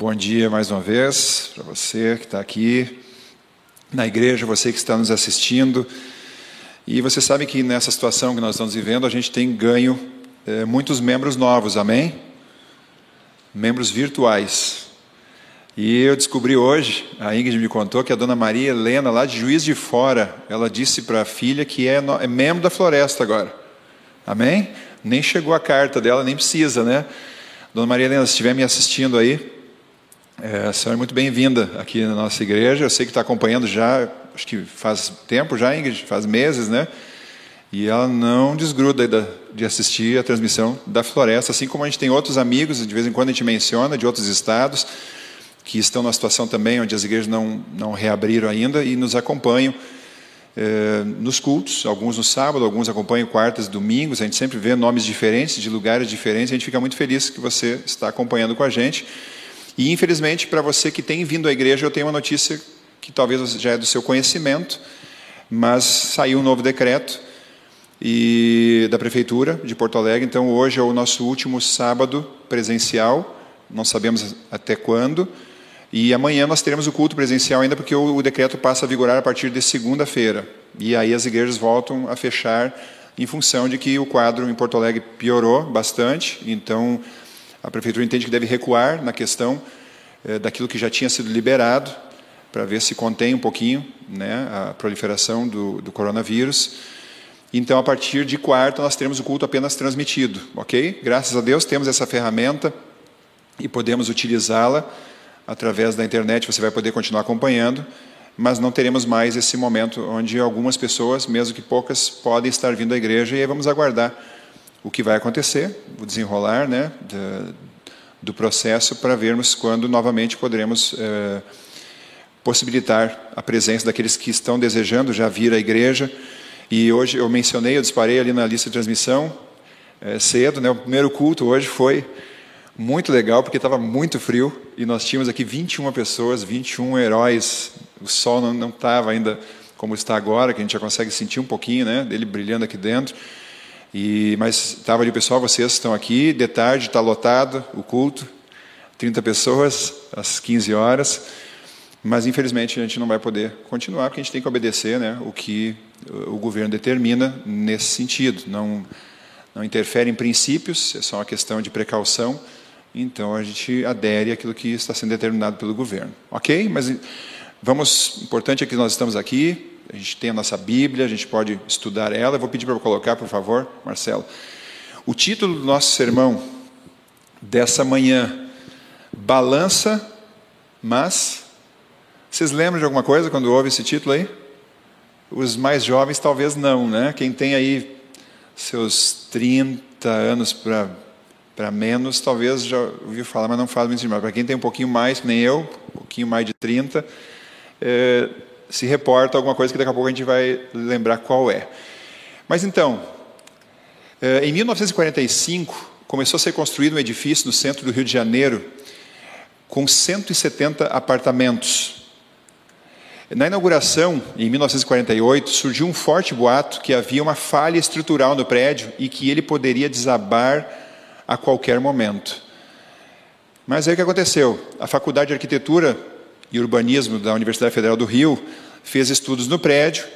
Bom dia mais uma vez para você que está aqui na igreja, você que está nos assistindo. E você sabe que nessa situação que nós estamos vivendo, a gente tem ganho é, muitos membros novos, amém? Membros virtuais. E eu descobri hoje, a Ingrid me contou que a dona Maria Helena, lá de Juiz de Fora, ela disse para a filha que é, no, é membro da floresta agora. Amém? Nem chegou a carta dela, nem precisa, né? Dona Maria Helena, se estiver me assistindo aí, é, a senhora é muito bem-vinda aqui na nossa igreja. Eu sei que está acompanhando já, acho que faz tempo já, Ingrid, faz meses, né? E ela não desgruda de assistir a transmissão da floresta, assim como a gente tem outros amigos, de vez em quando a gente menciona, de outros estados, que estão numa situação também onde as igrejas não, não reabriram ainda e nos acompanham eh, nos cultos, alguns no sábado, alguns acompanham quartas e domingos, a gente sempre vê nomes diferentes, de lugares diferentes, a gente fica muito feliz que você está acompanhando com a gente. E infelizmente, para você que tem vindo à igreja, eu tenho uma notícia que talvez já é do seu conhecimento, mas saiu um novo decreto e da prefeitura de Porto Alegre, então hoje é o nosso último sábado presencial, não sabemos até quando, e amanhã nós teremos o culto presencial ainda, porque o, decreto passa a vigorar a partir de segunda-feira. E aí as igrejas voltam a fechar em função de que o quadro em Porto Alegre piorou bastante. Então a prefeitura entende que deve recuar na questão eh, daquilo que já tinha sido liberado, para ver se contém um pouquinho né, a proliferação do, do coronavírus. Então, a partir de quarta, nós teremos o culto apenas transmitido, ok? Graças a Deus temos essa ferramenta e podemos utilizá-la através da internet você vai poder continuar acompanhando, mas não teremos mais esse momento onde algumas pessoas, mesmo que poucas, podem estar vindo à igreja e aí vamos aguardar o que vai acontecer, o desenrolar né, do processo para vermos quando novamente poderemos é, possibilitar a presença daqueles que estão desejando já vir à igreja. E hoje eu mencionei, eu disparei ali na lista de transmissão é, cedo, né, o primeiro culto hoje foi muito legal, porque estava muito frio e nós tínhamos aqui 21 pessoas, 21 heróis. O sol não estava ainda como está agora, que a gente já consegue sentir um pouquinho né, dele brilhando aqui dentro. E, mas estava ali o pessoal, vocês estão aqui, de tarde está lotado o culto, 30 pessoas às 15 horas. Mas infelizmente a gente não vai poder continuar, porque a gente tem que obedecer né, o que o governo determina nesse sentido. Não, não interfere em princípios, é só uma questão de precaução então a gente adere àquilo que está sendo determinado pelo governo. Ok? Mas vamos, importante é que nós estamos aqui, a gente tem a nossa Bíblia, a gente pode estudar ela. Eu vou pedir para colocar, por favor, Marcelo. O título do nosso sermão dessa manhã, Balança, mas. Vocês lembram de alguma coisa quando ouve esse título aí? Os mais jovens talvez não, né? Quem tem aí seus 30 anos para menos, talvez já ouviu falar, mas não faz muito demais. Para quem tem um pouquinho mais, nem eu, um pouquinho mais de 30, é, se reporta alguma coisa que daqui a pouco a gente vai lembrar qual é. Mas então, é, em 1945, começou a ser construído um edifício no centro do Rio de Janeiro, com 170 apartamentos. Na inauguração, em 1948, surgiu um forte boato que havia uma falha estrutural no prédio e que ele poderia desabar a qualquer momento. Mas aí o que aconteceu? A Faculdade de Arquitetura e Urbanismo da Universidade Federal do Rio fez estudos no prédio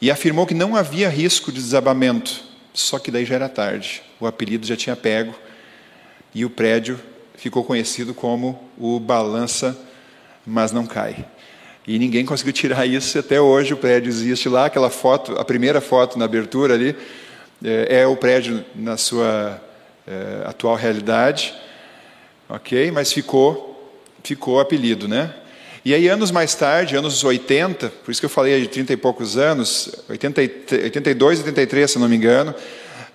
e afirmou que não havia risco de desabamento. Só que daí já era tarde. O apelido já tinha pego e o prédio ficou conhecido como o Balança, mas não cai. E ninguém conseguiu tirar isso até hoje. O prédio existe lá, aquela foto, a primeira foto na abertura ali, é, é o prédio na sua é, atual realidade, ok? Mas ficou, ficou apelido, né? E aí, anos mais tarde, anos 80, por isso que eu falei de 30 e poucos anos, 80, 82, 83, se não me engano,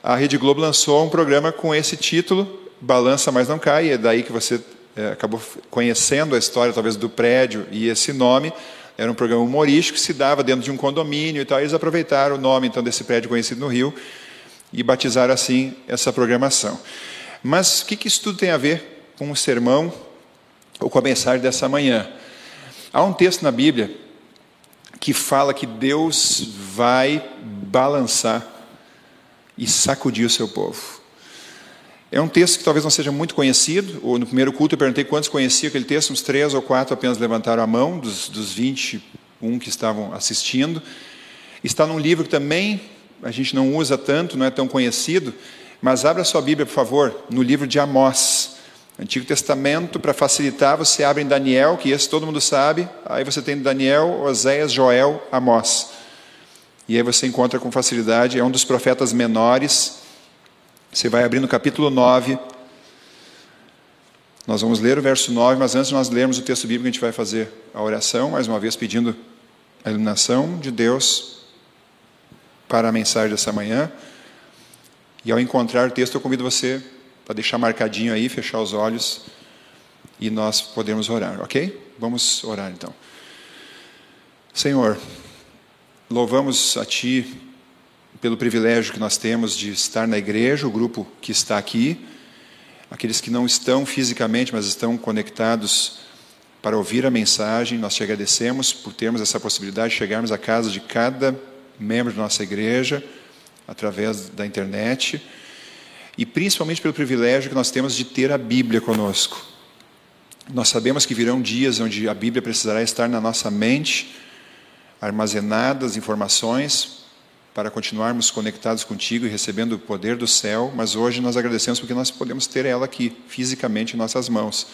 a Rede Globo lançou um programa com esse título, Balança Mas Não Cai, é daí que você é, acabou conhecendo a história, talvez, do prédio e esse nome. Era um programa humorístico que se dava dentro de um condomínio e tal. E eles aproveitaram o nome, então, desse prédio conhecido no Rio e batizar assim essa programação. Mas o que, que isso tudo tem a ver com o sermão ou com a mensagem dessa manhã? Há um texto na Bíblia que fala que Deus vai balançar e sacudir o seu povo. É um texto que talvez não seja muito conhecido. Ou no primeiro culto eu perguntei quantos conheciam aquele texto, uns três ou quatro apenas levantaram a mão, dos, dos 21 que estavam assistindo. Está num livro que também a gente não usa tanto, não é tão conhecido, mas abra sua Bíblia, por favor, no livro de Amós. Antigo Testamento, para facilitar, você abre em Daniel, que esse todo mundo sabe, aí você tem Daniel, Oséias, Joel, Amós. E aí você encontra com facilidade, é um dos profetas menores. Você vai abrir no capítulo 9. Nós vamos ler o verso 9, mas antes de nós lermos o texto bíblico, a gente vai fazer a oração, mais uma vez pedindo a iluminação de Deus para a mensagem dessa manhã. E ao encontrar o texto, eu convido você para deixar marcadinho aí, fechar os olhos e nós podemos orar, ok? Vamos orar então. Senhor, louvamos a Ti pelo privilégio que nós temos de estar na igreja, o grupo que está aqui, aqueles que não estão fisicamente, mas estão conectados para ouvir a mensagem. Nós te agradecemos por termos essa possibilidade de chegarmos à casa de cada membro da nossa igreja através da internet e principalmente pelo privilégio que nós temos de ter a Bíblia conosco. Nós sabemos que virão dias onde a Bíblia precisará estar na nossa mente, armazenadas informações para continuarmos conectados contigo e recebendo o poder do céu, mas hoje nós agradecemos porque nós podemos ter ela aqui, fisicamente em nossas mãos.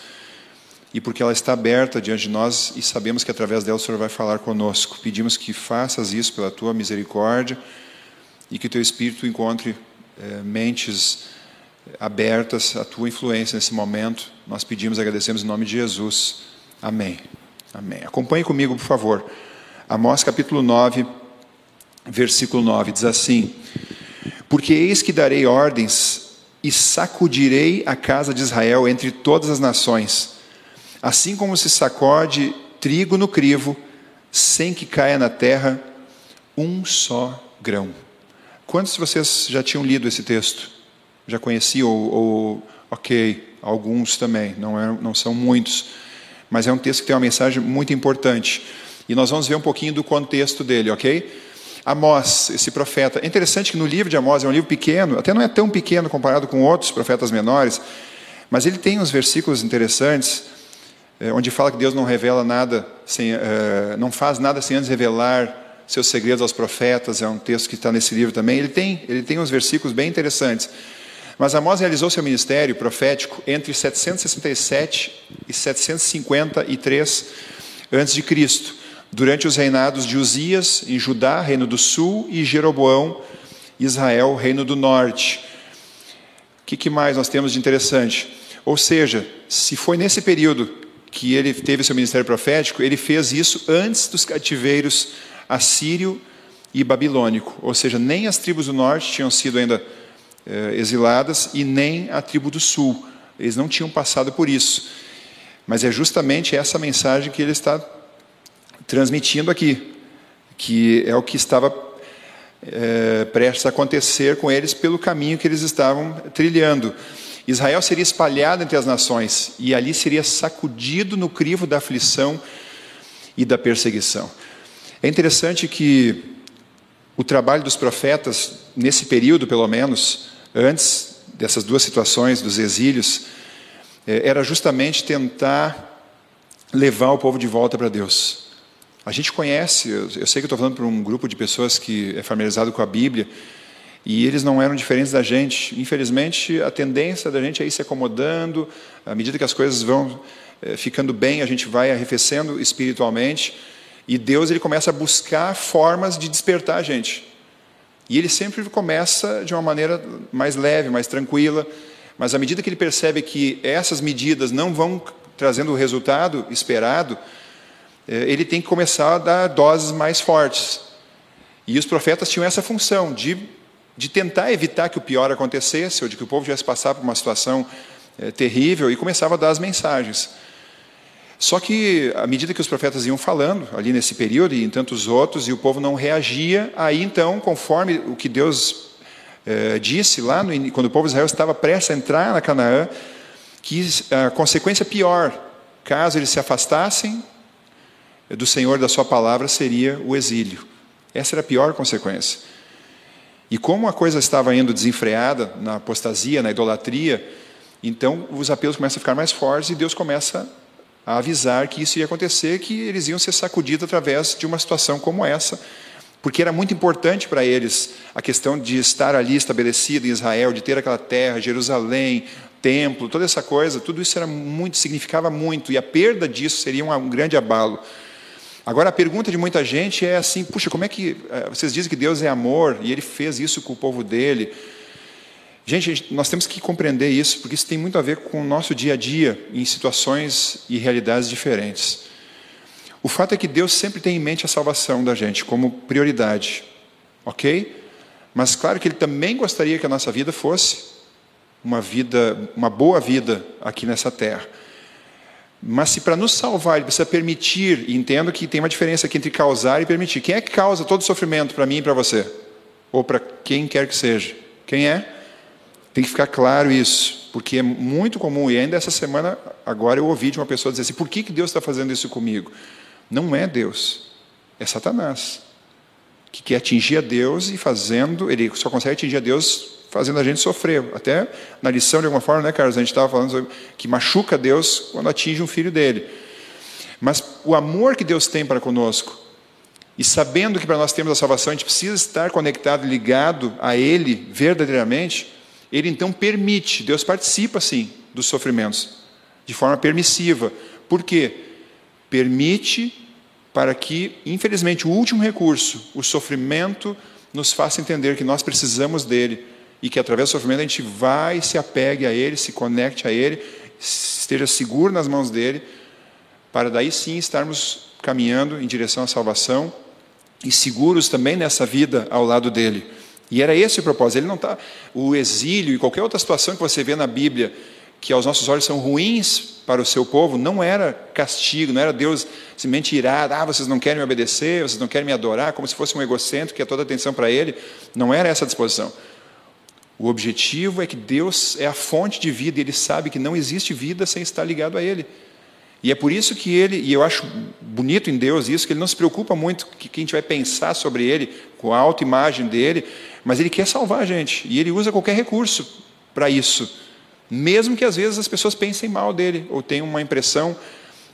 E porque ela está aberta diante de nós e sabemos que através dela o Senhor vai falar conosco. Pedimos que faças isso pela tua misericórdia e que teu Espírito encontre é, mentes abertas à tua influência nesse momento. Nós pedimos agradecemos em nome de Jesus. Amém. Amém. Acompanhe comigo, por favor. Amós capítulo 9, versículo 9, diz assim: Porque eis que darei ordens e sacudirei a casa de Israel entre todas as nações, assim como se sacode trigo no crivo, sem que caia na terra um só grão. Quantos de vocês já tinham lido esse texto? Já conheciam? Ou, ou ok, alguns também, não, é, não são muitos. Mas é um texto que tem uma mensagem muito importante. E nós vamos ver um pouquinho do contexto dele, ok? Amós, esse profeta. É interessante que no livro de Amós, é um livro pequeno, até não é tão pequeno comparado com outros profetas menores, mas ele tem uns versículos interessantes, é, onde fala que Deus não revela nada, sem, é, não faz nada sem antes revelar seus segredos aos profetas, é um texto que está nesse livro também. Ele tem, ele tem uns versículos bem interessantes. Mas Amós realizou seu ministério profético entre 767 e 753 a.C., durante os reinados de Uzias, em Judá, reino do sul, e Jeroboão, Israel, reino do norte. O que, que mais nós temos de interessante? Ou seja, se foi nesse período que ele teve seu ministério profético, ele fez isso antes dos cativeiros assírio e babilônico, ou seja, nem as tribos do norte tinham sido ainda eh, exiladas e nem a tribo do sul. Eles não tinham passado por isso. Mas é justamente essa mensagem que ele está transmitindo aqui, que é o que estava é, prestes a acontecer com eles pelo caminho que eles estavam trilhando. Israel seria espalhado entre as nações e ali seria sacudido no crivo da aflição e da perseguição. É interessante que o trabalho dos profetas, nesse período pelo menos, antes dessas duas situações dos exílios, é, era justamente tentar levar o povo de volta para Deus. A gente conhece, eu, sei que estou falando para um grupo de pessoas que é familiarizado com a Bíblia, e eles não eram diferentes da gente. Infelizmente, a tendência da gente é ir se acomodando, à medida que as coisas vão é, ficando bem, a gente vai arrefecendo espiritualmente. E Deus ele começa a buscar formas de despertar a gente. E ele sempre começa de uma maneira mais leve, mais tranquila, mas à medida que ele percebe que essas medidas não vão trazendo o resultado esperado, é, ele tem que começar a dar doses mais fortes. E os profetas tinham essa função de, de tentar evitar que o pior acontecesse, ou de que o povo tivesse passado por uma situação é, terrível, e começava a dar as mensagens. Só que, à medida que os profetas iam falando, ali nesse período, e em tantos outros, e o povo não reagia, aí então, conforme o que Deus eh, disse lá, no, quando o povo de Israel estava prestes a entrar na Canaã, que a consequência pior, caso eles se afastassem do Senhor da Sua palavra, seria o exílio. Essa era a pior consequência. E como a coisa estava indo desenfreada na apostasia, na idolatria, então os apelos começam a ficar mais fortes e Deus começa a avisar que isso ia acontecer, que eles iam ser sacudidos através de uma situação como essa, porque era muito importante para eles a questão de estar ali estabelecido em Israel, de ter aquela terra, Jerusalém, templo, toda essa coisa, tudo isso era muito, significava muito, e a perda disso seria um, grande abalo. Agora a pergunta de muita gente é assim: puxa, como é que eh, vocês dizem que Deus é amor e Ele fez isso com o povo dele? Gente, nós temos que compreender isso, porque isso tem muito a ver com o nosso dia a dia, em situações e realidades diferentes. O fato é que Deus sempre tem em mente a salvação da gente como prioridade, ok? Mas claro que Ele também gostaria que a nossa vida fosse uma vida, uma boa vida aqui nessa terra. Mas se para nos salvar ele precisa permitir, e entendo que tem uma diferença aqui entre causar e permitir. Quem é que causa todo o sofrimento para mim e para você? Ou para quem quer que seja? Quem é? Tem que ficar claro isso, porque é muito comum, e ainda essa semana, agora eu ouvi de uma pessoa dizer assim: por que, que Deus está fazendo isso comigo? Não é Deus, é Satanás, que quer atingir a Deus e fazendo, ele só consegue atingir a Deus fazendo a gente sofrer. Até na lição, de alguma forma, né, Carlos? A gente estava falando sobre que machuca Deus quando atinge um filho dele. Mas o amor que Deus tem para conosco, e sabendo que para nós termos a salvação, a gente precisa estar conectado, ligado a Ele verdadeiramente, Ele então permite, Deus participa sim dos sofrimentos, de forma permissiva. Por quê? Permite para que, infelizmente, o último recurso, o sofrimento, nos faça entender que nós precisamos dele e que através do sofrimento a gente vai, se apegue a Ele, se conecte a Ele, esteja seguro nas mãos dEle, para daí sim estarmos caminhando em direção à salvação e seguros também nessa vida ao lado dEle. E era esse o propósito. Ele não está. O exílio e qualquer outra situação que você vê na Bíblia que aos nossos olhos são ruins para o seu povo, não era castigo, não era Deus simplesmente irado, ah, vocês não querem me obedecer, vocês não querem me adorar, como se fosse um egocêntrico que é toda atenção para ele. Não era essa a disposição. O objetivo é que Deus é a fonte de vida e Ele sabe que não existe vida sem estar ligado a Ele. E é por isso que Ele, e eu acho bonito em Deus isso, que Ele não se preocupa muito que quem a gente vai pensar sobre Ele, com a autoimagem dele, mas Ele quer salvar a gente. E Ele usa qualquer recurso para isso. Mesmo que às vezes as pessoas pensem mal dele, ou tenham uma impressão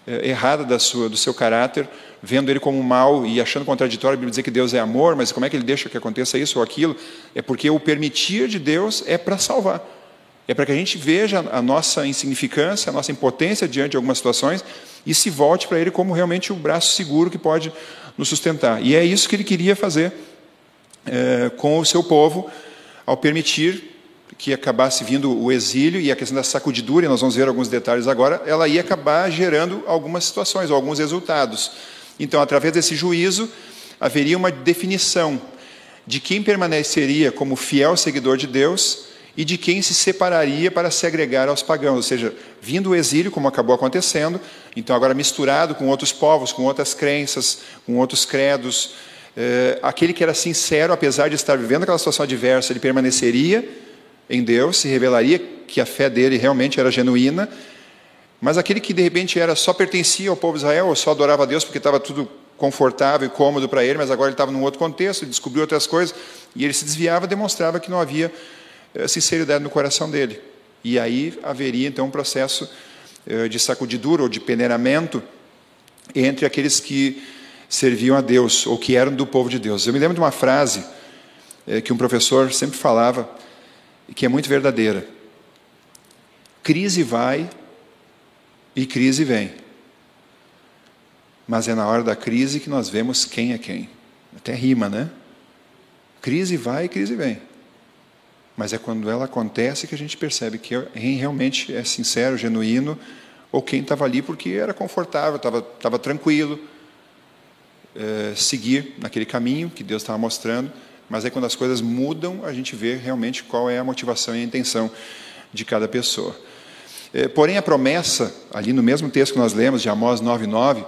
eh, errada da sua, do seu caráter, vendo ele como mal e achando contraditório a Bíblia dizer que Deus é amor, mas como é que ele deixa que aconteça isso ou aquilo? É porque o permitir de Deus é para salvar. É para que a gente veja a nossa insignificância, a nossa impotência diante de algumas situações e se volte para Ele como realmente o braço seguro que pode nos sustentar. E é isso que Ele queria fazer é, com o seu povo, ao permitir que acabasse vindo o exílio e a questão da sacudidura, e nós vamos ver alguns detalhes agora, ela ia acabar gerando algumas situações, alguns resultados. Então, através desse juízo, haveria uma definição de quem permaneceria como fiel seguidor de Deus e de quem se separaria para se agregar aos pagãos, ou seja, vindo o exílio, como acabou acontecendo, então agora misturado com outros povos, com outras crenças, com outros credos, eh, aquele que era sincero, apesar de estar vivendo aquela situação adversa, ele permaneceria em Deus, se revelaria que a fé dele realmente era genuína mas aquele que de repente era só pertencia ao povo de Israel, ou só adorava a Deus porque estava tudo confortável e cômodo para ele, mas agora ele estava num outro contexto, ele descobriu outras coisas, e ele se desviava, demonstrava que não havia sinceridade no coração dele. E aí haveria então um processo eh, de sacudidura ou de peneiramento entre aqueles que serviam a Deus ou que eram do povo de Deus. Eu me lembro de uma frase eh, que um professor sempre falava, e que é muito verdadeira. Crise vai, e crise vem. Mas é na hora da crise que nós vemos quem é quem. Até rima, né? Crise vai e crise vem. Mas é quando ela acontece que a gente percebe que quem realmente é sincero, genuíno, ou quem estava ali porque era confortável, estava, estava tranquilo, é, seguir naquele caminho que Deus estava mostrando. Mas é quando as coisas mudam, a gente vê realmente qual é a motivação e a intenção de cada pessoa. É, porém, a promessa, ali no mesmo texto que nós lemos, de Amós 9,9,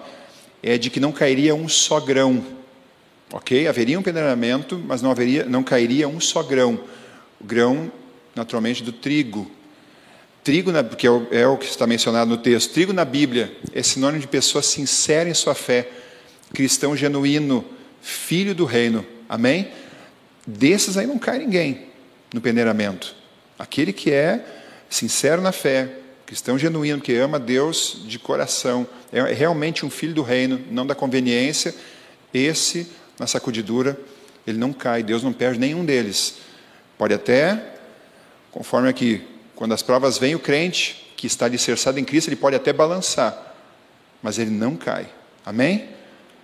é de que não cairia um só grão. Ok? Haveria um peneiramento, mas não, haveria, não cairia um só grão. O grão, naturalmente, do trigo. Trigo, porque é, é o que está mencionado no texto, trigo na Bíblia é sinônimo de pessoa sincera em sua fé, cristão genuíno, filho do reino. Amém? desses aí não cai ninguém no peneiramento. Aquele que é sincero na fé, cristão genuíno, que ama Deus de coração, é realmente um filho do reino, não da conveniência, esse, na sacudidura, ele não cai, Deus não perde nenhum deles. Pode até, conforme aqui, quando as provas vêm, o crente que está alicerçado em Cristo, ele pode até balançar, mas ele não cai. Amém?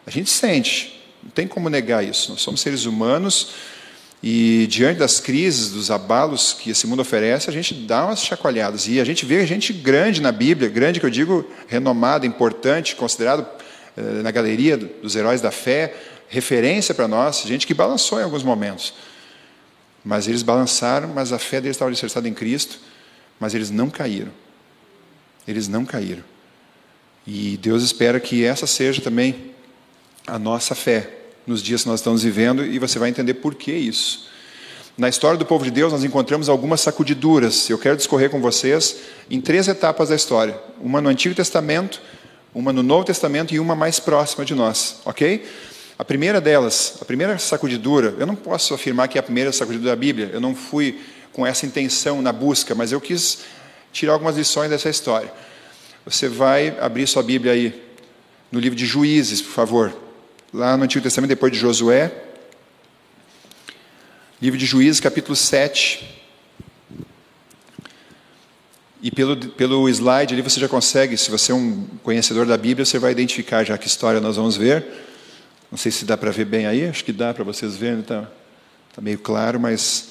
A gente sente, não tem como negar isso. Nós somos seres humanos e diante das crises, dos abalos que esse mundo oferece, a gente dá umas chacoalhadas. E a gente vê gente grande na Bíblia, grande que eu digo renomada, importante, considerado eh, na galeria dos heróis da fé, referência para nós, gente que balançou em alguns momentos. Mas eles balançaram, mas a fé deles estava alicerçada em Cristo, mas eles não caíram. Eles não caíram. E Deus espera que essa seja também a nossa fé nos dias que nós estamos vivendo e você vai entender por que isso. Na história do povo de Deus, nós encontramos algumas sacudiduras. Eu quero discorrer com vocês em três etapas da história: uma no Antigo Testamento, uma no Novo Testamento e uma mais próxima de nós, ok? A primeira delas, a primeira sacudidura, eu não posso afirmar que é a primeira sacudidura da Bíblia, eu não fui com essa intenção na busca, mas eu quis tirar algumas lições dessa história. Você vai abrir sua Bíblia aí no livro de Juízes, por favor. Lá no Antigo Testamento, depois de Josué. Livro de Juízes, capítulo 7. E pelo, pelo slide ali você já consegue, se você é um conhecedor da Bíblia, você vai identificar já que história nós vamos ver. Não sei se dá para ver bem aí, acho que dá para vocês verem, está tá meio claro, mas.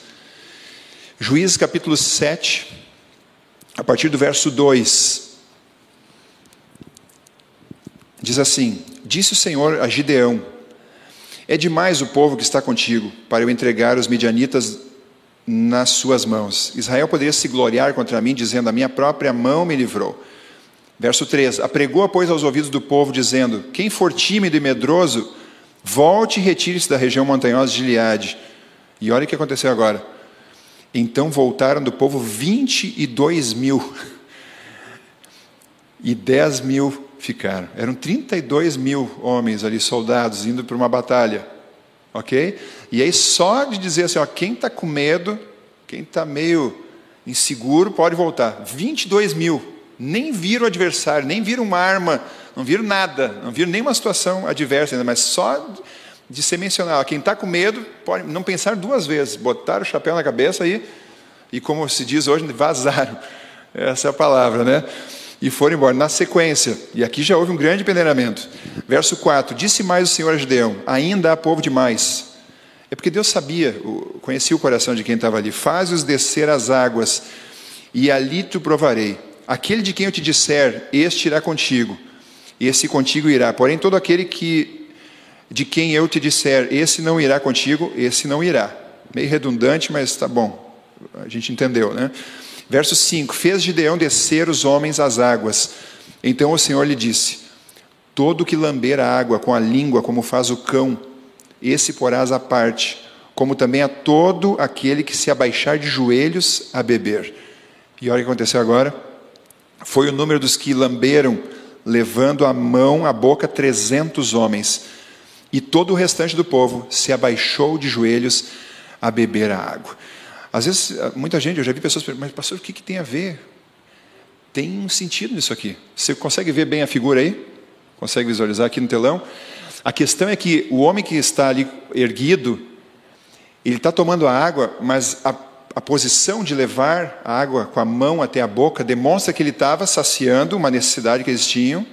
Juízes capítulo 7, a partir do verso 2. Diz assim: Disse o Senhor a Gideão: É demais o povo que está contigo para eu entregar os midianitas nas suas mãos. Israel poderia se gloriar contra mim, dizendo: A minha própria mão me livrou. Verso 3: Apregou, pois, aos ouvidos do povo, dizendo: Quem for tímido e medroso, volte e retire-se da região montanhosa de Gileade. E olha o que aconteceu agora. Então voltaram do povo 22 mil. E 10 mil ficaram. Eram 32 mil homens ali, soldados, indo para uma batalha. Ok? E aí, só de dizer assim: ó, quem está com medo, quem está meio inseguro, pode voltar. 22 mil. Nem viram o adversário, nem viram uma arma, não viram nada, não viram nenhuma situação adversa ainda, mas só de ser mencionado. Quem está com medo, pode não pensar duas vezes, botaram o chapéu na cabeça e, e como se diz hoje, vazaram. Essa é a palavra, né? e foram embora. Na sequência, e aqui já houve um grande peneiramento. Verso 4: Disse mais o Senhor a Gideão: Ainda há povo demais. É porque Deus sabia, conhecia o coração de quem estava ali. Faz-os descer as águas, e ali te provarei. Aquele de quem eu te disser, este irá contigo, esse contigo irá. Porém, todo aquele que de quem eu te disser, esse não irá contigo, esse não irá. Meio redundante, mas está bom. A gente entendeu, né? Verso 5: Fez Gideão descer os homens às águas. Então o Senhor lhe disse: Todo que lamber a água com a língua, como faz o cão, esse porás à parte, como também a todo aquele que se abaixar de joelhos a beber. E olha o que aconteceu agora. Foi o número dos que lamberam, levando a mão à boca trezentos homens. E todo o restante do povo se abaixou de joelhos a beber a água. Às vezes, ah, muita gente, eu já vi pessoas perguntando, mas pastor, o que, que tem a ver? Tem um sentido nisso aqui. Você consegue ver bem a figura aí? Consegue visualizar aqui no telão? A questão é que o homem que está ali erguido, ele está tomando a água, mas a, a posição de levar a água com a mão até a boca demonstra que ele estava saciando uma necessidade que eles tinham,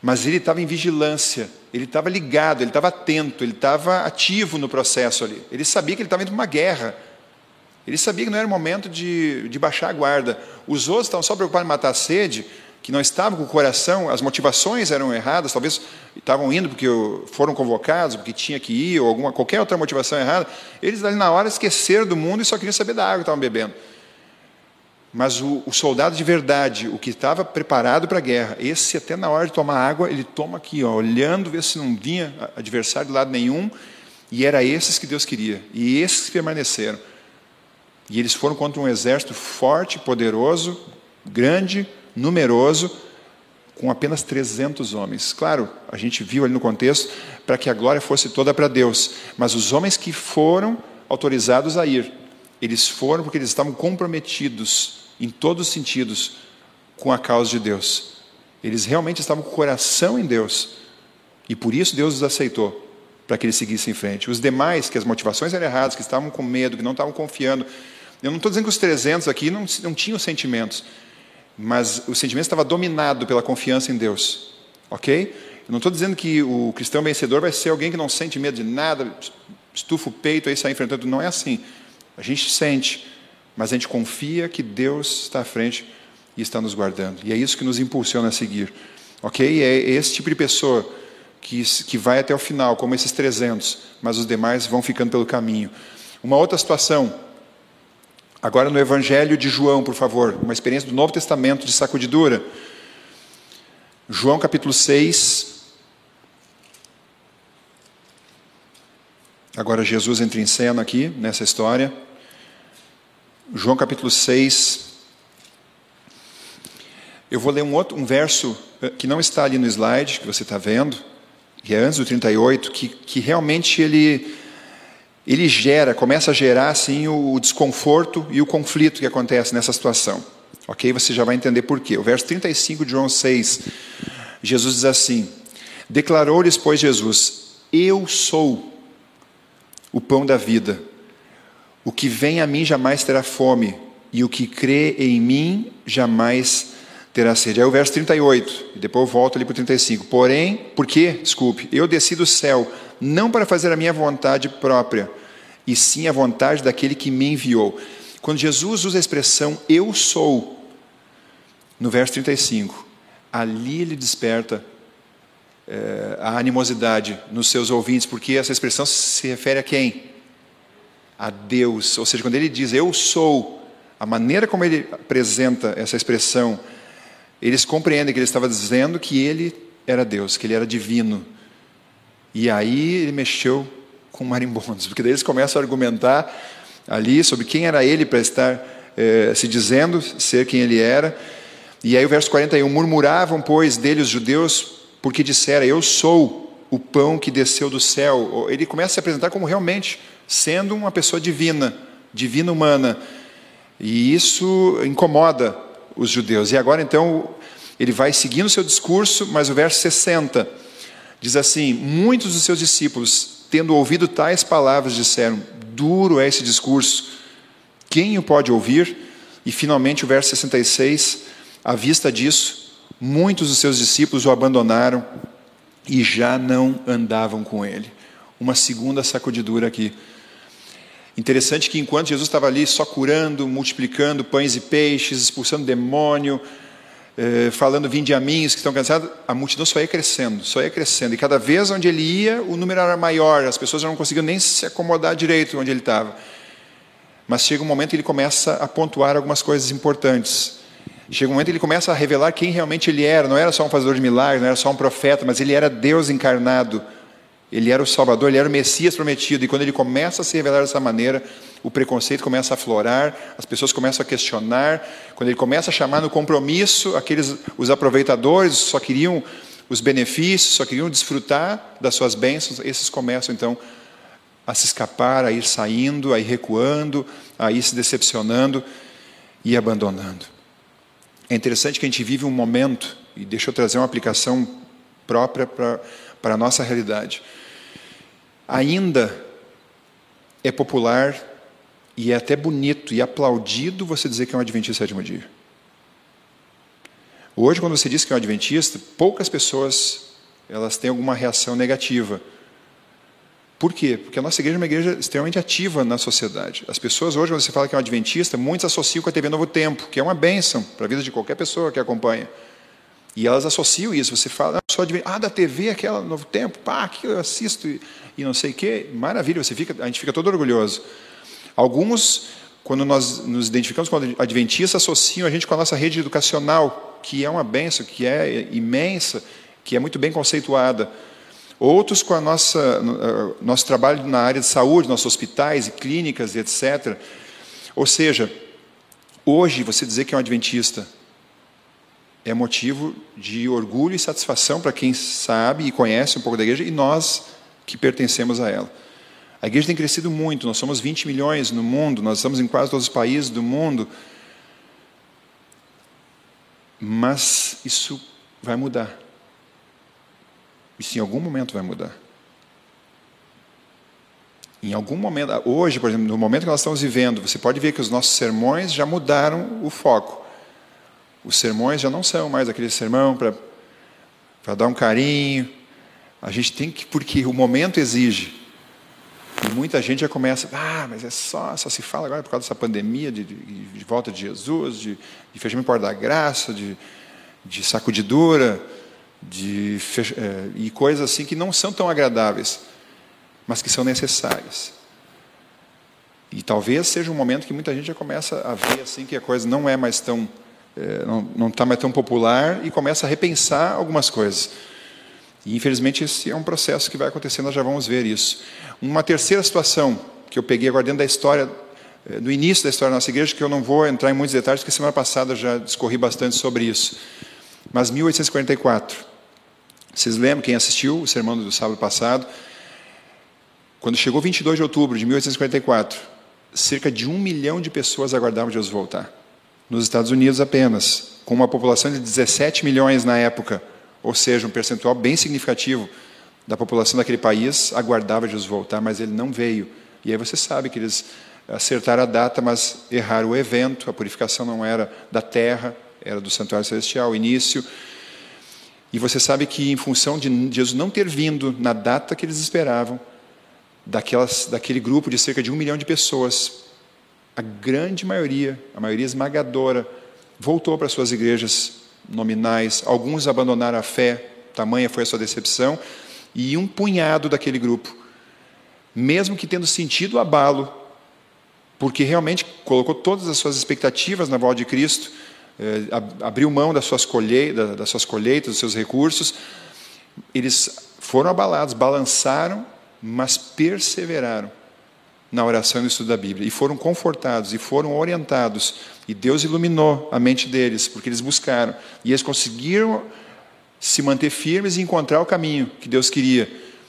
mas ele estava em vigilância, ele estava ligado, ele estava atento, ele estava ativo no processo ali. Ele sabia que ele estava indo para uma guerra. Ele sabia que não era momento de, de baixar a guarda. Os outros estavam só preocupados em matar a sede, que não estavam com o coração, as motivações eram erradas, talvez estavam indo porque foram convocados, porque tinha que ir, ou alguma, qualquer outra motivação errada. Eles ali na hora esqueceram do mundo e só queriam saber da água que estavam bebendo. Mas o, o soldado de verdade, o que estava preparado para a guerra, esse até na hora de tomar água, ele toma aqui, ó, olhando, ver se não vinha adversário de lado nenhum, e era esses que Deus queria, e esses que permaneceram. E eles foram contra um exército forte, poderoso, grande, numeroso, com apenas 300 homens. Claro, a gente viu ali no contexto para que a glória fosse toda para Deus, mas os homens que foram autorizados a ir. Eles foram porque eles estavam comprometidos em todos os sentidos com a causa de Deus. Eles realmente estavam com o coração em Deus. E por isso Deus os aceitou, para que eles seguissem em frente. Os demais, que as motivações eram erradas, que estavam com medo, que não estavam confiando. Eu não estou dizendo que os 300 aqui não, não tinham sentimentos, mas o sentimento estava dominado pela confiança em Deus. Ok? Eu não estou dizendo que o cristão vencedor vai ser alguém que não sente medo de nada, estufa o peito e sai enfrentando. Não é assim. A gente sente, mas a gente confia que Deus está à frente e está nos guardando. E é isso que nos impulsiona a seguir. Ok? É esse tipo de pessoa que, que vai até o final, como esses 300, mas os demais vão ficando pelo caminho. Uma outra situação, agora no Evangelho de João, por favor, uma experiência do Novo Testamento de sacudidura. João capítulo 6. Agora Jesus entra em cena aqui, nessa história. João capítulo 6, eu vou ler um, outro, um verso eh, que não está ali no slide, que você está vendo, que é antes do 38, que, que realmente ele, ele gera, começa a gerar assim, o, o desconforto e o conflito que acontece nessa situação. Ok? Você já vai entender por quê. O verso 35 de João 6, Jesus diz assim: Declarou-lhes, pois, Jesus: Eu sou o pão da vida. O que vem a mim jamais terá fome, e o que crê em mim jamais terá sede. Aí o verso 38, e depois eu volto ali para o 35. Porém, por quê? Desculpe, eu desci do céu, não para fazer a minha vontade própria, e sim a vontade daquele que me enviou. Quando Jesus usa a expressão eu sou, no verso 35, ali ele desperta é, a animosidade nos seus ouvintes, porque essa expressão se refere a quem? A Deus. Ou seja, quando ele diz eu sou, a maneira como ele apresenta essa expressão eles compreendem que ele estava dizendo que ele era Deus, que ele era divino. E aí ele mexeu com marimbondos, porque daí eles começam a argumentar ali sobre quem era ele para estar eh, se dizendo ser quem ele era. E aí o verso 41, murmuravam, pois, dele os judeus, porque dissera, eu sou o pão que desceu do céu. Ele começa a se apresentar como realmente sendo uma pessoa divina, divina humana. E isso incomoda os judeus. E agora então ele vai seguindo o seu discurso, mas o verso 60 diz assim: Muitos dos seus discípulos, tendo ouvido tais palavras, disseram: Duro é esse discurso, quem o pode ouvir? E finalmente o verso 66, à vista disso, muitos dos seus discípulos o abandonaram e já não andavam com ele. Uma segunda sacudidura aqui. Interessante que enquanto Jesus estava ali só curando, multiplicando pães e peixes, expulsando demônio, falando vinde a mim, os que estão cansados, a multidão só ia crescendo, só ia crescendo. E cada vez onde ele ia, o número era maior, as pessoas já não conseguiam nem se acomodar direito onde ele estava. Mas chega um momento que ele começa a pontuar algumas coisas importantes. Chega um momento que ele começa a revelar quem realmente ele era. Não era só um fazedor de milagres, não era só um profeta, mas ele era Deus encarnado ele era o Salvador, ele era o Messias prometido. E quando ele começa a se revelar dessa maneira, o preconceito começa a aflorar, as pessoas começam a questionar. Quando ele começa a chamar no compromisso, aqueles os aproveitadores só queriam os benefícios, só queriam desfrutar das suas bênçãos, esses começam então a se escapar, a ir saindo, a ir recuando, a ir se decepcionando e abandonando. É interessante que a gente vive um momento, e deixa eu trazer uma aplicação própria para, para a nossa realidade ainda é popular e é até bonito e aplaudido você dizer que é um adventista sétimo dia. Hoje, quando você diz que é um adventista, poucas pessoas elas têm alguma reação negativa. Por quê? Porque a nossa igreja é uma igreja extremamente ativa na sociedade. As pessoas hoje, quando você fala que é um adventista, muitos associam com a TV Novo Tempo, que é uma bênção para a vida de qualquer pessoa que acompanha. E elas associam isso. Você fala, ah, só ah, da TV, aquela Novo Tempo, pá, que eu assisto e não sei o quê. Maravilha, você fica, a gente fica todo orgulhoso. Alguns, quando nós nos identificamos com adventistas, associam a gente com a nossa rede educacional, que é uma benção, que é imensa, que é muito bem conceituada. Outros com a nossa nosso trabalho na área de saúde, nossos hospitais e clínicas, etc. Ou seja, hoje você dizer que é um adventista é motivo de orgulho e satisfação para quem sabe e conhece um pouco da igreja e nós que pertencemos a ela. A igreja tem crescido muito, nós somos 20 milhões no mundo, nós estamos em quase todos os países do mundo. Mas isso vai mudar. Isso em algum momento vai mudar. Em algum momento, hoje, por exemplo, no momento que nós estamos vivendo, você pode ver que os nossos sermões já mudaram o foco. Os sermões já não são mais aquele sermão para dar um carinho. A gente tem que, porque o momento exige. E muita gente já começa, ah, mas é só, só se fala agora por causa dessa pandemia, de, de, de volta de Jesus, de, de fechamento porta da graça, de, de sacudidura, de, é, e coisas assim que não são tão agradáveis mas que são necessárias. E talvez seja um momento que muita gente já começa a ver assim que a coisa não é mais tão é, não está mais tão popular e começa a repensar algumas coisas. E infelizmente esse é um processo que vai acontecer, nós já vamos ver isso. Uma terceira situação que eu peguei agora dentro da história, é, do início da história da nossa igreja, que eu não vou entrar em muitos detalhes, porque semana passada já discorri bastante sobre isso. Mas 1844. Vocês lembram, quem assistiu o sermão do sábado passado, quando chegou 22 de outubro de 1844, cerca de um milhão de pessoas aguardavam Jesus voltar. Nos Estados Unidos apenas, com uma população de 17 milhões na época, ou seja, um percentual bem significativo da população daquele país aguardava Jesus voltar, mas ele não veio. E aí você sabe que eles acertaram a data, mas erraram o evento, a purificação não era da terra, era do santuário celestial, o início. E você sabe que, em função de Jesus não ter vindo na data que eles esperavam, daquelas, daquele grupo de cerca de um milhão de pessoas, a grande maioria, a maioria esmagadora, voltou para suas igrejas nominais. Alguns abandonaram a fé, tamanha foi a sua decepção, e um punhado daquele grupo, mesmo que tendo sentido o abalo, porque realmente colocou todas as suas expectativas na volta de Cristo, eh, abriu mão das suas, colheitas, das suas colheitas, dos seus recursos, eles foram abalados, balançaram mas perseveraram na oração e no estudo da Bíblia, e foram confortados, e foram orientados, e Deus iluminou a mente deles, porque eles buscaram, e eles conseguiram se manter firmes e encontrar o caminho que Deus queria.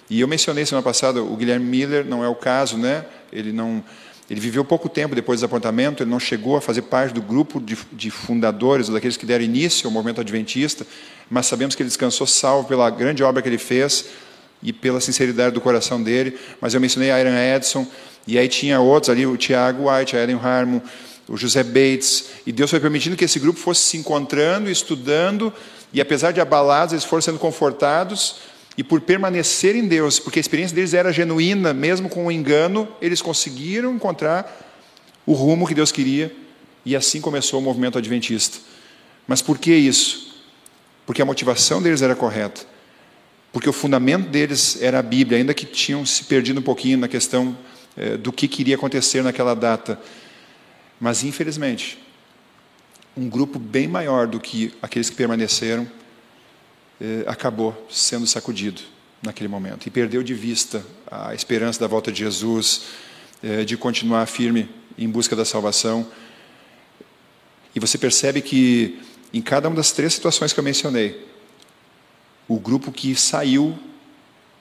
E eu mencionei semana passada, o Guilherme Miller, não é o caso, né? ele não... Ele viveu pouco tempo depois do desapontamento, ele não chegou a fazer parte do grupo de, de fundadores, ou daqueles que deram início ao movimento adventista, mas sabemos que ele descansou salvo pela grande obra que ele fez, e pela sinceridade do coração dele, mas eu mencionei Iron Edson, e aí tinha outros ali, o Tiago White, a Ellen Harmon, o José Bates, e Deus foi permitindo que esse grupo fosse se encontrando, estudando, e apesar de abalados, eles foram sendo confortados, e por permanecer em Deus, porque a experiência deles era genuína, mesmo com o engano, eles conseguiram encontrar o rumo que Deus queria, e assim começou o movimento adventista. Mas por que isso? Porque a motivação deles era correta porque o fundamento deles era a Bíblia, ainda que tinham se perdido um pouquinho na questão é, do que queria acontecer naquela data. Mas, infelizmente, um grupo bem maior do que aqueles que permaneceram é, acabou sendo sacudido naquele momento e perdeu de vista a esperança da volta de Jesus, é, de continuar firme em busca da salvação. E você percebe que em cada uma das três situações que eu mencionei, o grupo que saiu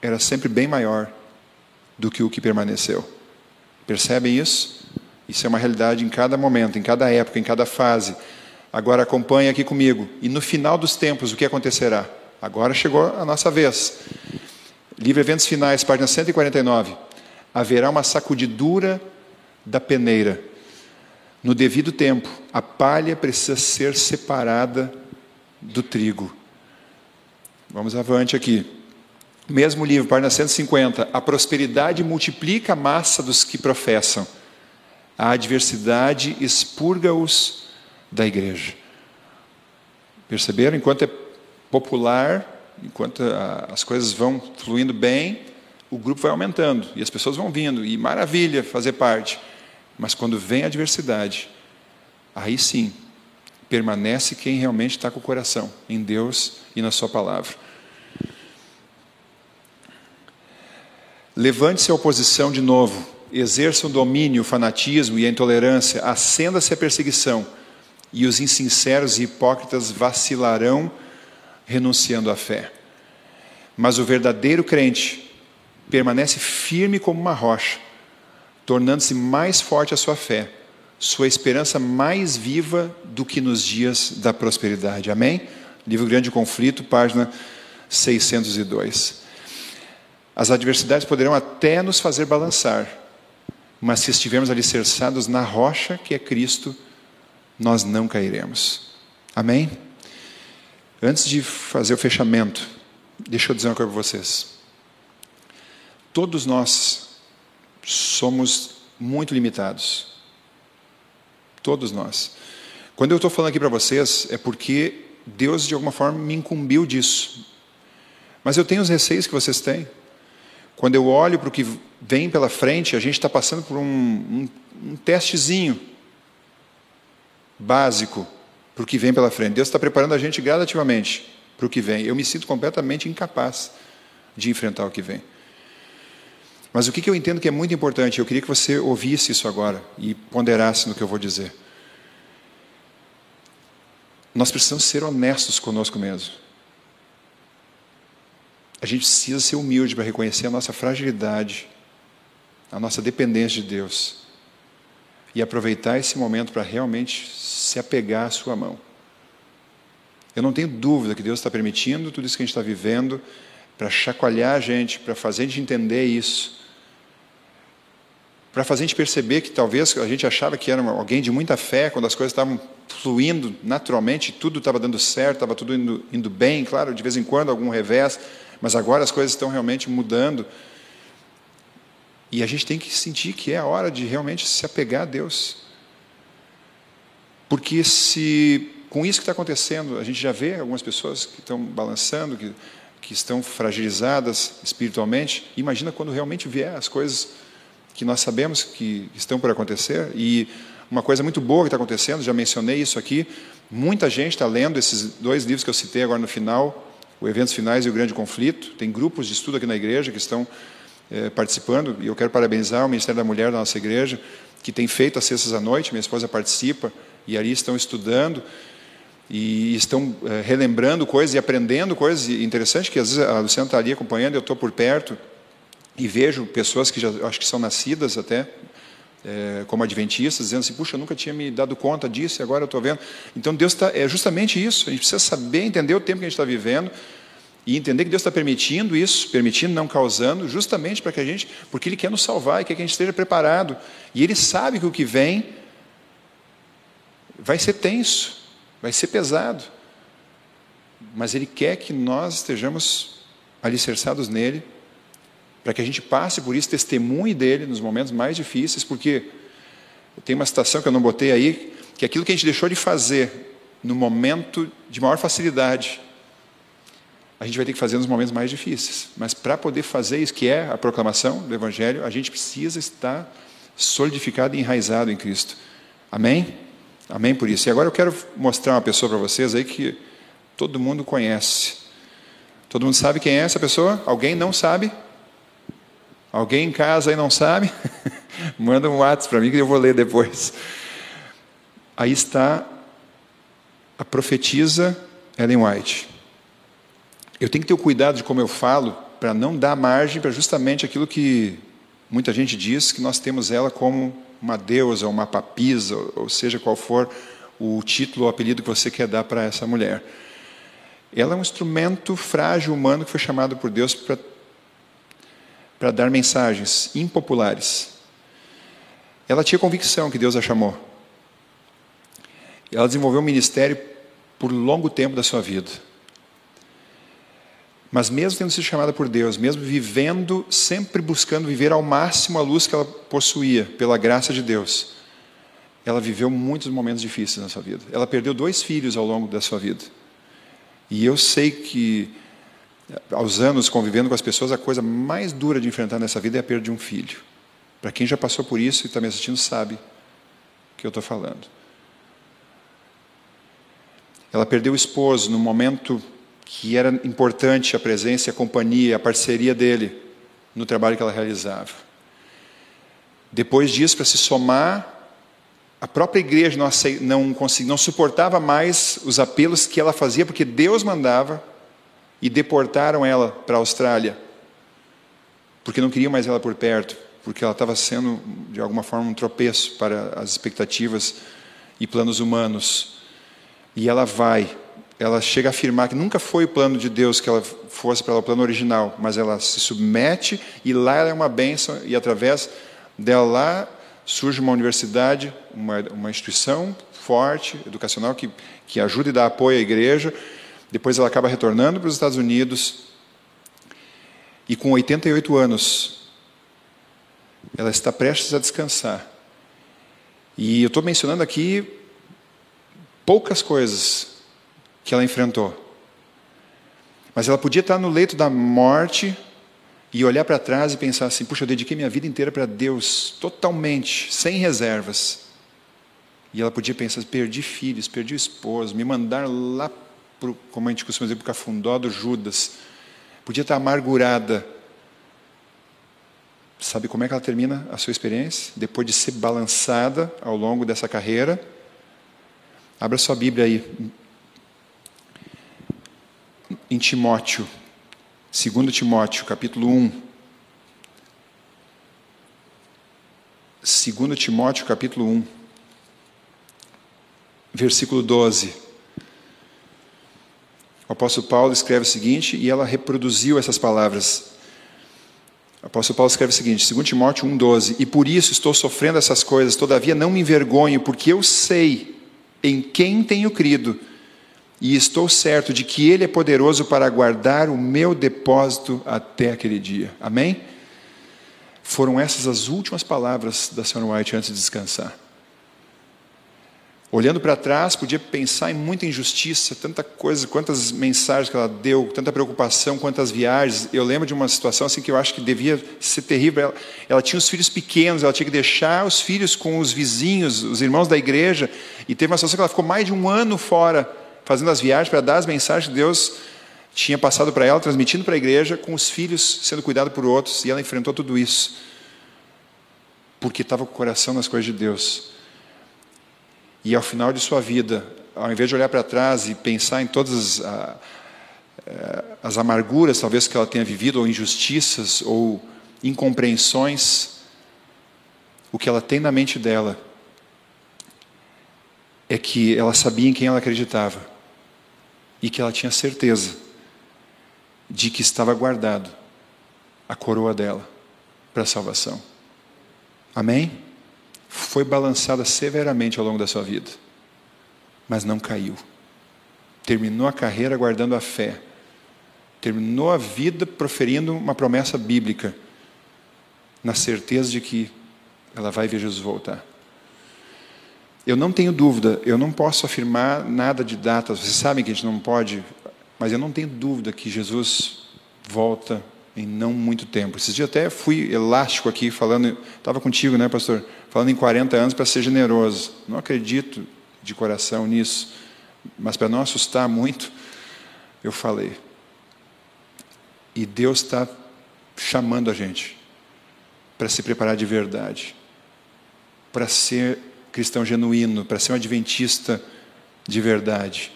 era sempre bem maior do que o que permaneceu. Percebem isso? Isso é uma realidade em cada momento, em cada época, em cada fase. Agora acompanhe aqui comigo. E no final dos tempos, o que acontecerá? Agora chegou a nossa vez. Livre Eventos Finais, página 149. Haverá uma sacudidura da peneira. No devido tempo, a palha precisa ser separada do trigo. Vamos avante aqui. Mesmo livro, página 150. A prosperidade multiplica a massa dos que professam. A adversidade expurga-os da igreja. Perceberam? Enquanto é popular, enquanto as coisas vão fluindo bem, o grupo vai aumentando e as pessoas vão vindo, e maravilha fazer parte. Mas quando vem a adversidade, aí sim, permanece quem realmente está com o coração em Deus e na Sua palavra. Levante-se a oposição de novo, exerça o domínio, o fanatismo e a intolerância, acenda-se a perseguição, e os insinceros e hipócritas vacilarão, renunciando à fé. Mas o verdadeiro crente permanece firme como uma rocha, tornando-se mais forte a sua fé, sua esperança mais viva do que nos dias da prosperidade. Amém? Livro Grande Conflito, página 602. As adversidades poderão até nos fazer balançar, mas se estivermos alicerçados na rocha que é Cristo, nós não cairemos. Amém? Antes de fazer o fechamento, deixa eu dizer uma coisa para vocês. Todos nós somos muito limitados. Todos nós. Quando eu estou falando aqui para vocês, é porque Deus, de alguma forma, me incumbiu disso. Mas eu tenho os receios que vocês têm. Quando eu olho para o que vem pela frente, a gente está passando por um, um, um testezinho básico para o que vem pela frente. Deus está preparando a gente gradativamente para o que vem. Eu me sinto completamente incapaz de enfrentar o que vem. Mas o que eu entendo que é muito importante, eu queria que você ouvisse isso agora e ponderasse no que eu vou dizer. Nós precisamos ser honestos conosco mesmo. A gente precisa ser humilde para reconhecer a nossa fragilidade, a nossa dependência de Deus e aproveitar esse momento para realmente se apegar à Sua mão. Eu não tenho dúvida que Deus está permitindo tudo isso que a gente está vivendo para chacoalhar a gente, para fazer a gente entender isso, para fazer a gente perceber que talvez a gente achava que era alguém de muita fé, quando as coisas estavam fluindo naturalmente, tudo estava dando certo, estava tudo indo, indo bem, claro, de vez em quando algum revés, mas agora as coisas estão realmente mudando. E a gente tem que sentir que é a hora de realmente se apegar a Deus. Porque se com isso que está acontecendo, a gente já vê algumas pessoas que estão balançando, que, que estão fragilizadas espiritualmente, imagina quando realmente vier as coisas que nós sabemos que estão por acontecer. E uma coisa muito boa que está acontecendo, já mencionei isso aqui, muita gente está lendo esses dois livros que eu citei agora no final, o Eventos Finais e o Grande Conflito. Tem grupos de estudo aqui na igreja que estão é, participando, e eu quero parabenizar o Ministério da Mulher da nossa igreja, que tem feito as sextas à noite, minha esposa participa, e ali estão estudando e estão é, relembrando coisas e aprendendo coisas. E interessante que às vezes a Luciana está ali acompanhando, eu estou por perto, e vejo pessoas que já acho que são nascidas até é, como adventistas, dizendo assim, puxa, eu nunca tinha me dado conta disso e agora eu estou vendo. Então Deus está, é justamente isso, a gente precisa saber, entender o tempo que a gente está vivendo e entender que Deus está permitindo isso, permitindo, não causando, justamente para que a gente, porque Ele quer nos salvar e quer que a gente esteja preparado. E Ele sabe que o que vem vai ser tenso, vai ser pesado, mas Ele quer que nós estejamos alicerçados nele para que a gente passe por isso, testemunhe dele nos momentos mais difíceis, porque tem uma citação que eu não botei aí, que é aquilo que a gente deixou de fazer no momento de maior facilidade, a gente vai ter que fazer nos momentos mais difíceis. Mas para poder fazer isso, que é a proclamação do Evangelho, a gente precisa estar solidificado e enraizado em Cristo. Amém? Amém por isso. E agora eu quero mostrar uma pessoa para vocês aí que todo mundo conhece. Todo mundo sabe quem é essa pessoa? Alguém não sabe? Alguém em casa aí não sabe? Manda um WhatsApp para mim que eu vou ler depois. Aí está a profetisa Ellen White. Eu tenho que ter o cuidado de como eu falo para não dar margem para justamente aquilo que muita gente diz que nós temos ela como uma deusa, uma papisa, ou seja qual for o título ou apelido que você quer dar para essa mulher. Ela é um instrumento frágil humano que foi chamado por Deus para para dar mensagens impopulares. Ela tinha convicção que Deus a chamou. Ela desenvolveu um ministério por longo tempo da sua vida. Mas mesmo tendo sido chamada por Deus, mesmo vivendo, sempre buscando viver ao máximo a luz que ela possuía, pela graça de Deus, ela viveu muitos momentos difíceis na sua vida. Ela perdeu dois filhos ao longo da sua vida. E eu sei que aos anos convivendo com as pessoas, a coisa mais dura de enfrentar nessa vida é a perda de um filho. Para quem já passou por isso e está me assistindo, sabe o que eu estou falando. Ela perdeu o esposo no momento que era importante a presença, a companhia, a parceria dele no trabalho que ela realizava. Depois disso, para se somar, a própria igreja não, não, não suportava mais os apelos que ela fazia, porque Deus mandava e deportaram ela para a Austrália. porque não queriam mais ela por perto, porque ela estava sendo, de alguma forma, um tropeço para as expectativas e planos humanos. E ela vai, ela chega a afirmar que nunca foi o plano de Deus que ela fosse para o plano original, mas ela se submete e lá ela é uma bênção, e através dela lá surge uma universidade, uma, uma instituição forte, educacional, que, que ajuda e dá apoio à igreja. Depois ela acaba retornando para os Estados Unidos. E com 88 anos, ela está prestes a descansar. E eu estou mencionando aqui poucas coisas que ela enfrentou. Mas ela podia estar no leito da morte e olhar para trás e pensar assim: puxa, eu dediquei minha vida inteira para Deus, totalmente, sem reservas. E ela podia pensar: perdi filhos, perdi o esposo, me mandar lá, pro, como a gente costuma dizer, para o cafundó do Judas. Podia estar amargurada. Sabe como é que ela termina a sua experiência? Depois de ser balançada ao longo dessa carreira. Abra sua Bíblia aí. Em Timóteo, 2 Timóteo, capítulo 1. 2 Timóteo, capítulo 1, versículo 12. O apóstolo Paulo escreve o seguinte, e ela reproduziu essas palavras. O apóstolo Paulo escreve o seguinte, 2 Timóteo 1,12: E por isso estou sofrendo essas coisas, todavia não me envergonho, porque eu sei em quem tenho crido e estou certo de que Ele é poderoso para guardar o meu depósito até aquele dia. Amém? Foram essas as últimas palavras da senhora White antes de descansar. Olhando para trás, podia pensar em muita injustiça, tanta coisa, quantas mensagens que ela deu, tanta preocupação, quantas viagens. Eu lembro de uma situação assim que eu acho que devia ser terrível. Ela, ela, tinha os filhos pequenos, ela tinha que deixar os filhos com os vizinhos, os irmãos da igreja, e teve uma situação que ela ficou mais de um ano fora fazendo as viagens para dar as mensagens que Deus tinha passado para ela, transmitindo para a igreja, com os filhos sendo cuidados por outros, e ela enfrentou tudo isso, porque estava com o coração nas coisas de Deus. E ao final de sua vida, ao invés de olhar para trás e pensar em todas as, eh, as amarguras, talvez que ela tenha vivido, ou injustiças, ou incompreensões, o que ela tem na mente dela é que ela sabia em quem ela acreditava e que ela tinha certeza de que estava guardado a coroa dela para a salvação. Amém? Foi balançada severamente ao longo da sua vida, mas não caiu. Terminou a carreira guardando a fé. Terminou a vida proferindo uma promessa bíblica, na certeza de que ela vai ver Jesus voltar. Eu não tenho dúvida, eu não posso afirmar nada de datas, vocês sabem que a gente não pode, mas eu não tenho dúvida que Jesus volta em não muito tempo. Esses dias até fui elástico aqui, falando, estava contigo, né, pastor? Falando em 40 anos para ser generoso. Não acredito de coração nisso, mas para não assustar muito, eu falei. E Deus está chamando a gente para se preparar de verdade, para ser cristão genuíno, para ser um adventista de verdade.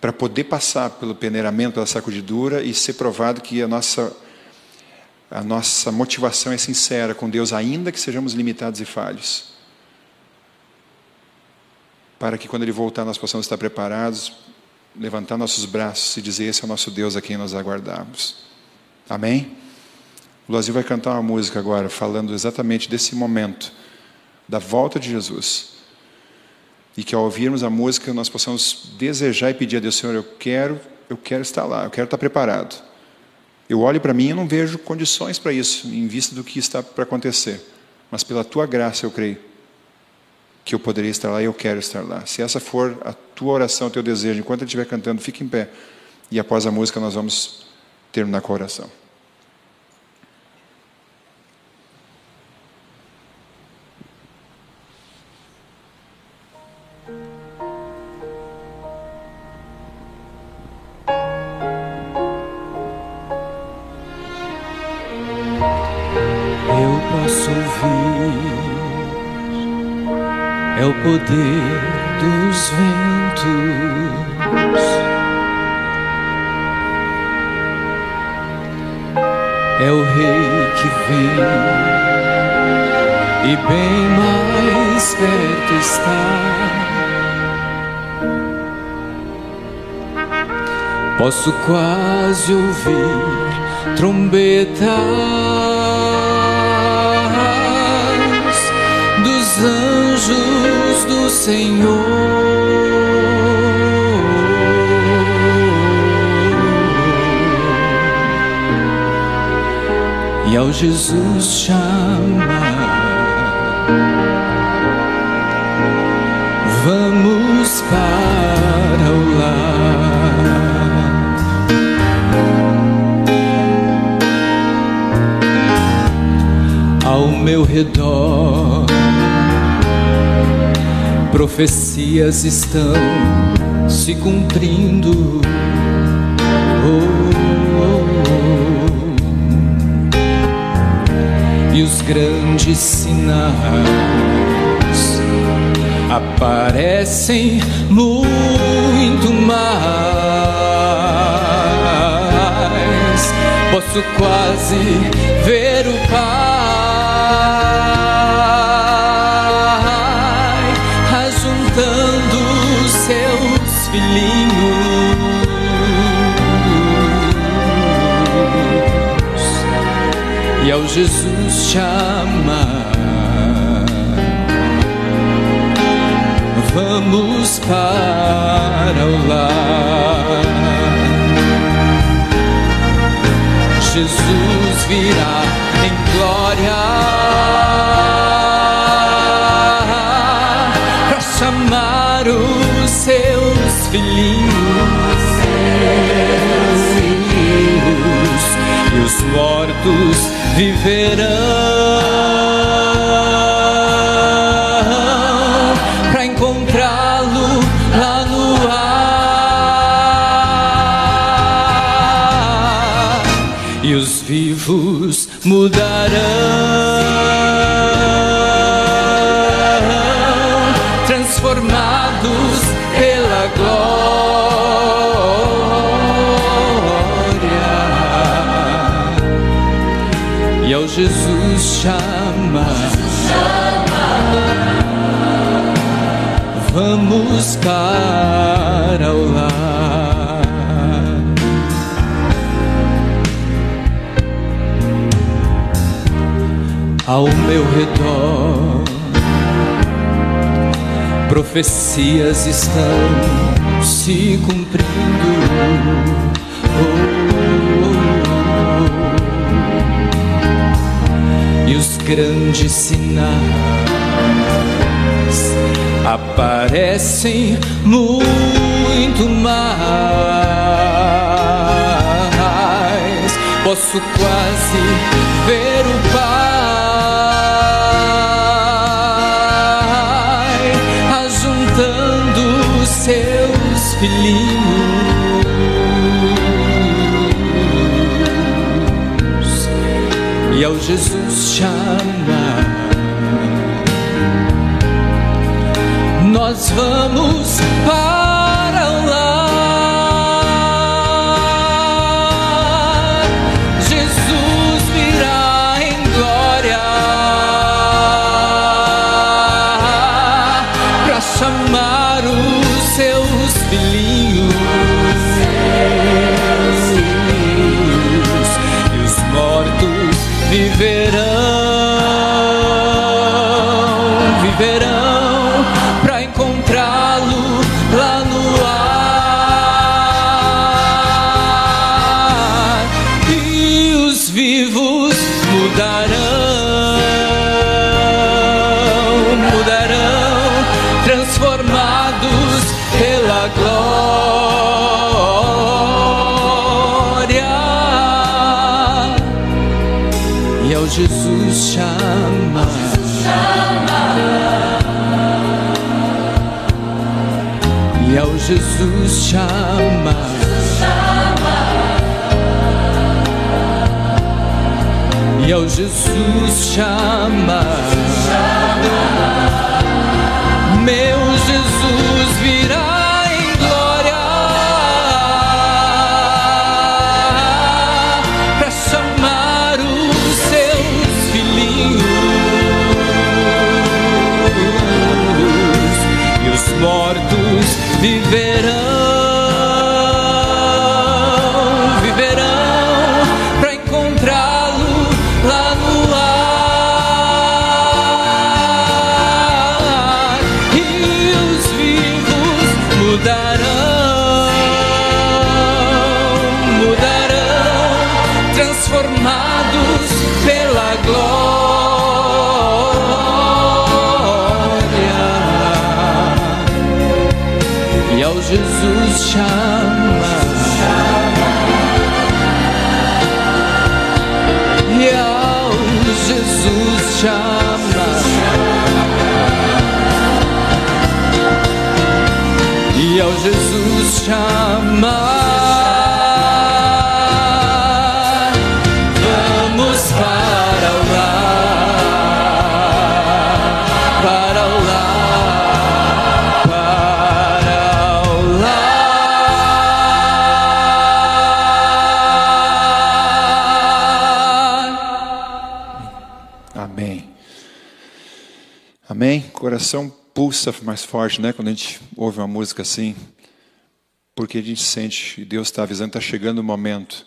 Para poder passar pelo peneiramento, pela sacudidura e ser provado que a nossa, a nossa motivação é sincera com Deus, ainda que sejamos limitados e falhos. Para que quando Ele voltar nós possamos estar preparados, levantar nossos braços e dizer: Esse é o nosso Deus a quem nós aguardamos. Amém? O Brasil vai cantar uma música agora, falando exatamente desse momento da volta de Jesus. E que ao ouvirmos a música nós possamos desejar e pedir a Deus, Senhor, eu quero, eu quero estar lá, eu quero estar preparado. Eu olho para mim e não vejo condições para isso, em vista do que está para acontecer. Mas pela tua graça eu creio que eu poderia estar lá e eu quero estar lá. Se essa for a tua oração, o teu desejo, enquanto ele estiver cantando, fique em pé. E após a música nós vamos terminar com a oração. Poder dos ventos. é o Rei que vem e bem mais perto está. Posso quase ouvir trombetas anjos do Senhor. e ao Jesus chamar, vamos para o lar. Ao meu redor, profecias estão se cumprindo. Oh, e os grandes sinais aparecem muito mais. Posso quase ver o Pai Jesus chamar, vamos para o lar. Jesus virá em glória para chamar os seus filhinhos. E os mortos viverão para encontrá-lo lá no ar. E os vivos mudarão, E ao Jesus chama, vamos para o lar. ao meu redor. Profecias estão se cumprindo. Oh, Os grandes sinais aparecem muito mais. Posso quase ver o Pai ajuntando seus filhinhos e ao Jesus chamar. Nós vamos para E ao Jesus chama. E ao Jesus chama. Jesus chama. Coração pulsa mais forte, né? Quando a gente ouve uma música assim, porque a gente sente que Deus está avisando, está chegando o momento.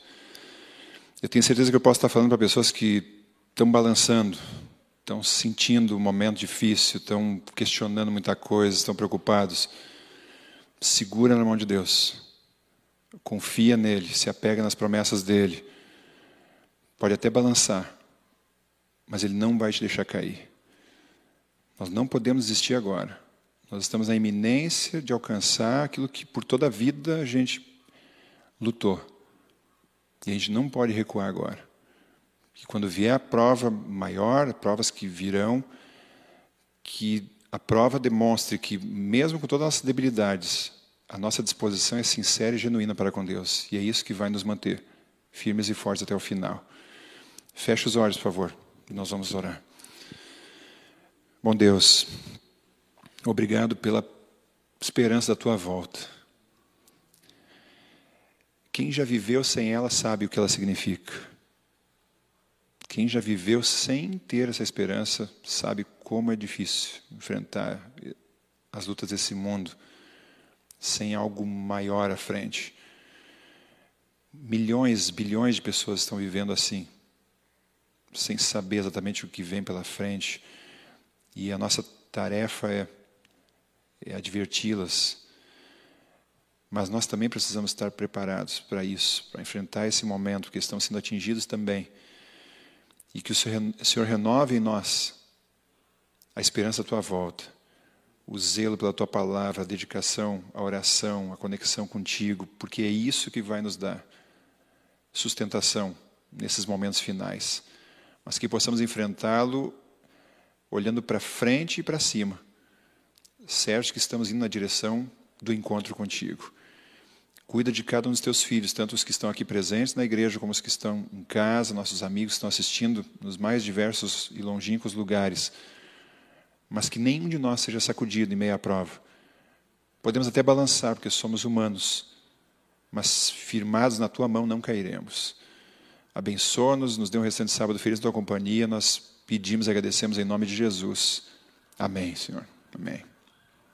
Eu tenho certeza que eu posso estar falando para pessoas que estão balançando, estão sentindo um momento difícil, estão questionando muita coisa, estão preocupados. Segura na mão de Deus. Confia nele, se apega nas promessas dele. Pode até balançar, mas ele não vai te deixar cair. Nós não podemos desistir agora. Nós estamos na iminência de alcançar aquilo que por toda a vida a gente lutou. E a gente não pode recuar agora. Que quando vier a prova maior, provas que virão, que a prova demonstre que, mesmo com todas as nossas debilidades, a nossa disposição é sincera e genuína para com Deus. E é isso que vai nos manter firmes e fortes até o final. Feche os olhos, por favor, e nós vamos orar. Bom Deus, obrigado pela esperança da tua volta. Quem já viveu sem ela sabe o que ela significa. Quem já viveu sem ter essa esperança sabe como é difícil enfrentar as lutas desse mundo sem algo maior à frente. Milhões, bilhões de pessoas estão vivendo assim, sem saber exatamente o que vem pela frente. E a nossa tarefa é, é adverti-las. Mas nós também precisamos estar preparados para isso, para enfrentar esse momento, porque estão sendo atingidos também. E que o Senhor, renove em nós a esperança da tua volta, o zelo pela tua palavra, a dedicação, a oração, a conexão contigo, porque é isso que vai nos dar sustentação nesses momentos finais. Mas que possamos enfrentá-lo olhando para frente e para cima, certos que estamos indo na direção do encontro contigo. Cuida de cada um dos teus filhos, tanto os que estão aqui presentes na igreja, como os que estão em casa, nossos amigos que estão assistindo nos mais diversos e longínquos lugares. Mas que nenhum de nós seja sacudido em meio à prova. Podemos até balançar, porque somos humanos, mas firmados na tua mão não cairemos. Abençoa-nos, nos dê um restante sábado feliz na tua companhia. Nós pedimos e agradecemos em nome de Jesus. Amém, Senhor. Amém.